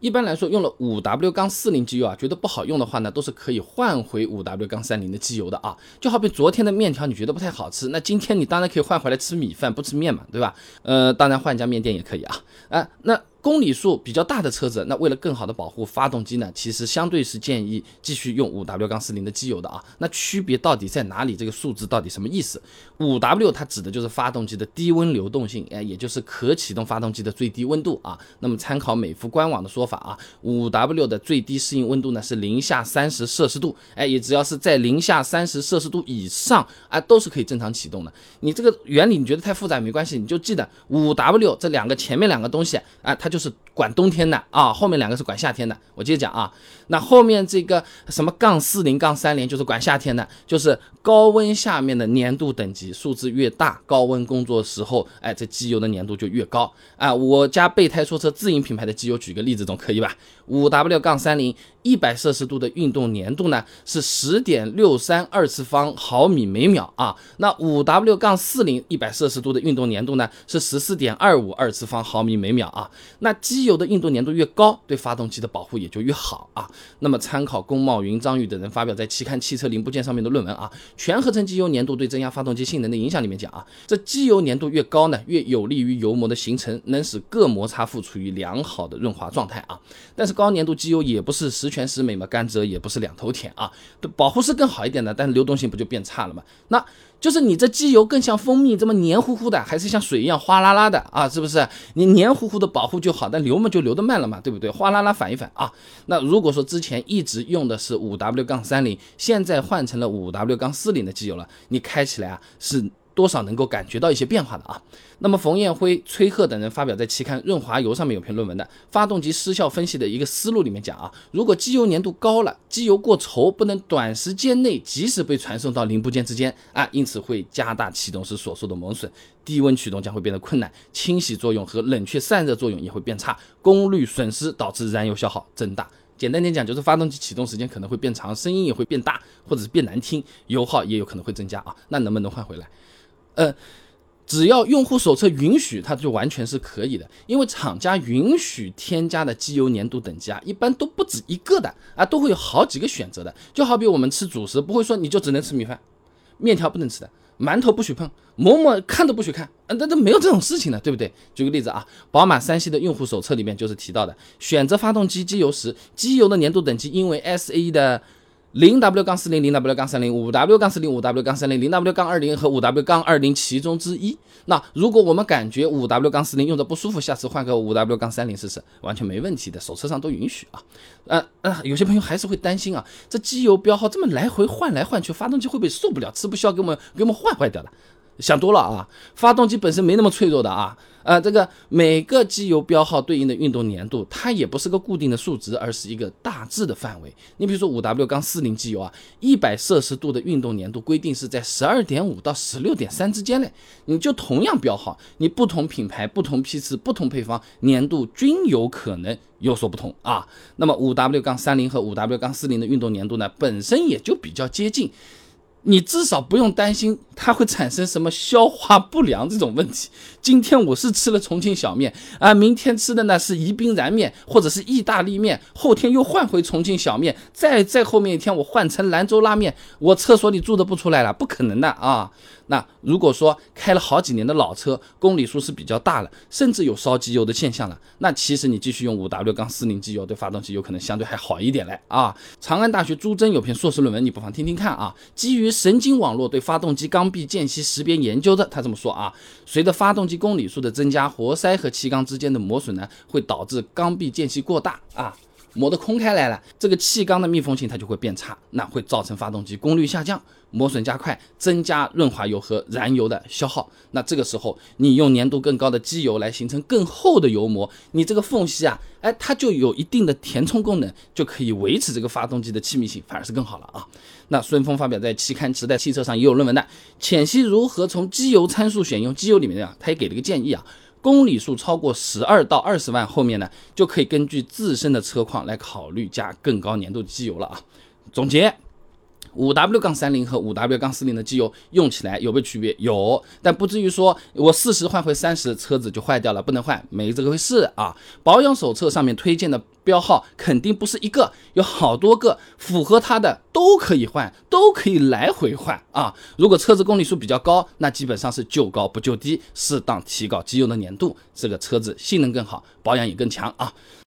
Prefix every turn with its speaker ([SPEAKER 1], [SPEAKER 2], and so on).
[SPEAKER 1] 一般来说，用了五 W 杠四零机油啊，觉得不好用的话呢，都是可以换回五 W 杠三零的机油的啊。就好比昨天的面条你觉得不太好吃，那今天你当然可以换回来吃米饭，不吃面嘛，对吧？呃，当然换家面店也可以啊。啊，那。公里数比较大的车子，那为了更好的保护发动机呢，其实相对是建议继续用五 W 杠四零的机油的啊。那区别到底在哪里？这个数字到底什么意思？五 W 它指的就是发动机的低温流动性，哎，也就是可启动发动机的最低温度啊。那么参考美孚官网的说法啊，五 W 的最低适应温度呢是零下三十摄氏度，哎，也只要是在零下三十摄氏度以上啊，都是可以正常启动的。你这个原理你觉得太复杂没关系，你就记得五 W 这两个前面两个东西啊，它就。是管冬天的啊，后面两个是管夏天的。我接着讲啊，那后面这个什么杠四零杠三零就是管夏天的，就是高温下面的粘度等级数字越大，高温工作时候，哎，这机油的粘度就越高啊。我家备胎说车自营品牌的机油，举个例子总可以吧？五 W 杠三零。一百摄氏度的运动粘度呢是十点六三二次方毫米每秒啊，那五 W 杠四零一百摄氏度的运动粘度呢是十四点二五二次方毫米每秒啊，那机油的运动粘度越高，对发动机的保护也就越好啊。那么参考龚茂云、张宇等人发表在期刊《汽车零部件》上面的论文啊，全合成机油粘度对增压发动机性能的影响里面讲啊，这机油粘度越高呢，越有利于油膜的形成，能使各摩擦副处于良好的润滑状态啊。但是高粘度机油也不是十全。全十美嘛，甘蔗也不是两头甜啊，保护是更好一点的，但是流动性不就变差了吗？那就是你这机油更像蜂蜜这么黏糊糊的，还是像水一样哗啦啦的啊？是不是？你黏糊糊的保护就好，但流嘛就流得慢了嘛，对不对？哗啦啦反一反啊。那如果说之前一直用的是五 W 杠三零，现在换成了五 W 杠四零的机油了，你开起来啊是。多少能够感觉到一些变化的啊？那么冯彦辉、崔贺等人发表在期刊《润滑油》上面有篇论文的发动机失效分析的一个思路里面讲啊，如果机油粘度高了，机油过稠，不能短时间内及时被传送到零部件之间啊，因此会加大启动时所受的磨损，低温启动将会变得困难，清洗作用和冷却散热作用也会变差，功率损失导致燃油消耗增大。简单点讲，就是发动机启动时间可能会变长，声音也会变大，或者是变难听，油耗也有可能会增加啊。那能不能换回来？呃，只要用户手册允许，它就完全是可以的。因为厂家允许添加的机油粘度等级啊，一般都不止一个的啊，都会有好几个选择的。就好比我们吃主食，不会说你就只能吃米饭，面条不能吃的，馒头不许碰，馍馍看都不许看，啊，那都没有这种事情的，对不对？举个例子啊，宝马三系的用户手册里面就是提到的，选择发动机机油时，机油的粘度等级因为 S A 的。零 W 杠四零零 W 杠三零五 W 杠四零五 W 杠三零零 W 杠二零和五 W 杠二零其中之一。那如果我们感觉五 W 杠四零用着不舒服，下次换个五 W 杠三零试试，完全没问题的，手册上都允许啊。呃呃，有些朋友还是会担心啊，这机油标号这么来回换来换去，发动机会不会受不了，吃不消，给我们给我们换坏掉了？想多了啊，发动机本身没那么脆弱的啊，呃，这个每个机油标号对应的运动粘度，它也不是个固定的数值，而是一个大致的范围。你比如说五 W 杠四零机油啊，一百摄氏度的运动粘度规定是在十二点五到十六点三之间嘞。你就同样标号，你不同品牌、不同批次、不同配方，粘度均有可能有所不同啊。那么五 W 杠三零和五 W 杠四零的运动粘度呢，本身也就比较接近。你至少不用担心它会产生什么消化不良这种问题。今天我是吃了重庆小面啊，明天吃的呢是宜宾燃面或者是意大利面，后天又换回重庆小面，再再后面一天我换成兰州拉面，我厕所里住的不出来了，不可能的啊。那如果说开了好几年的老车，公里数是比较大了，甚至有烧机油的现象了，那其实你继续用五 W 杠四零机油对发动机有可能相对还好一点嘞啊。长安大学朱桢有篇硕士论文，你不妨听听看啊，基于神经网络对发动机缸壁间隙识别研究的，他这么说啊，随着发动机公里数的增加，活塞和气缸之间的磨损呢，会导致缸壁间隙过大啊。磨得空开来了，这个气缸的密封性它就会变差，那会造成发动机功率下降，磨损加快，增加润滑油和燃油的消耗。那这个时候你用粘度更高的机油来形成更厚的油膜，你这个缝隙啊，哎，它就有一定的填充功能，就可以维持这个发动机的气密性，反而是更好了啊。那孙峰发表在期刊《时代汽车》上也有论文的，浅析如何从机油参数选用机油里面啊，他也给了个建议啊。公里数超过十二到二十万，后面呢就可以根据自身的车况来考虑加更高粘度机油了啊。总结，五 W 杠三零和五 W 杠四零的机油用起来有没有区别？有，但不至于说我四十换回三十，车子就坏掉了，不能换，没这个回事啊。保养手册上面推荐的标号肯定不是一个，有好多个，符合它的都可以换，都可以来回换啊。如果车子公里数比较高，那基本上是就高不就低，适当提高机油的粘度，这个车子性能更好，保养也更强啊。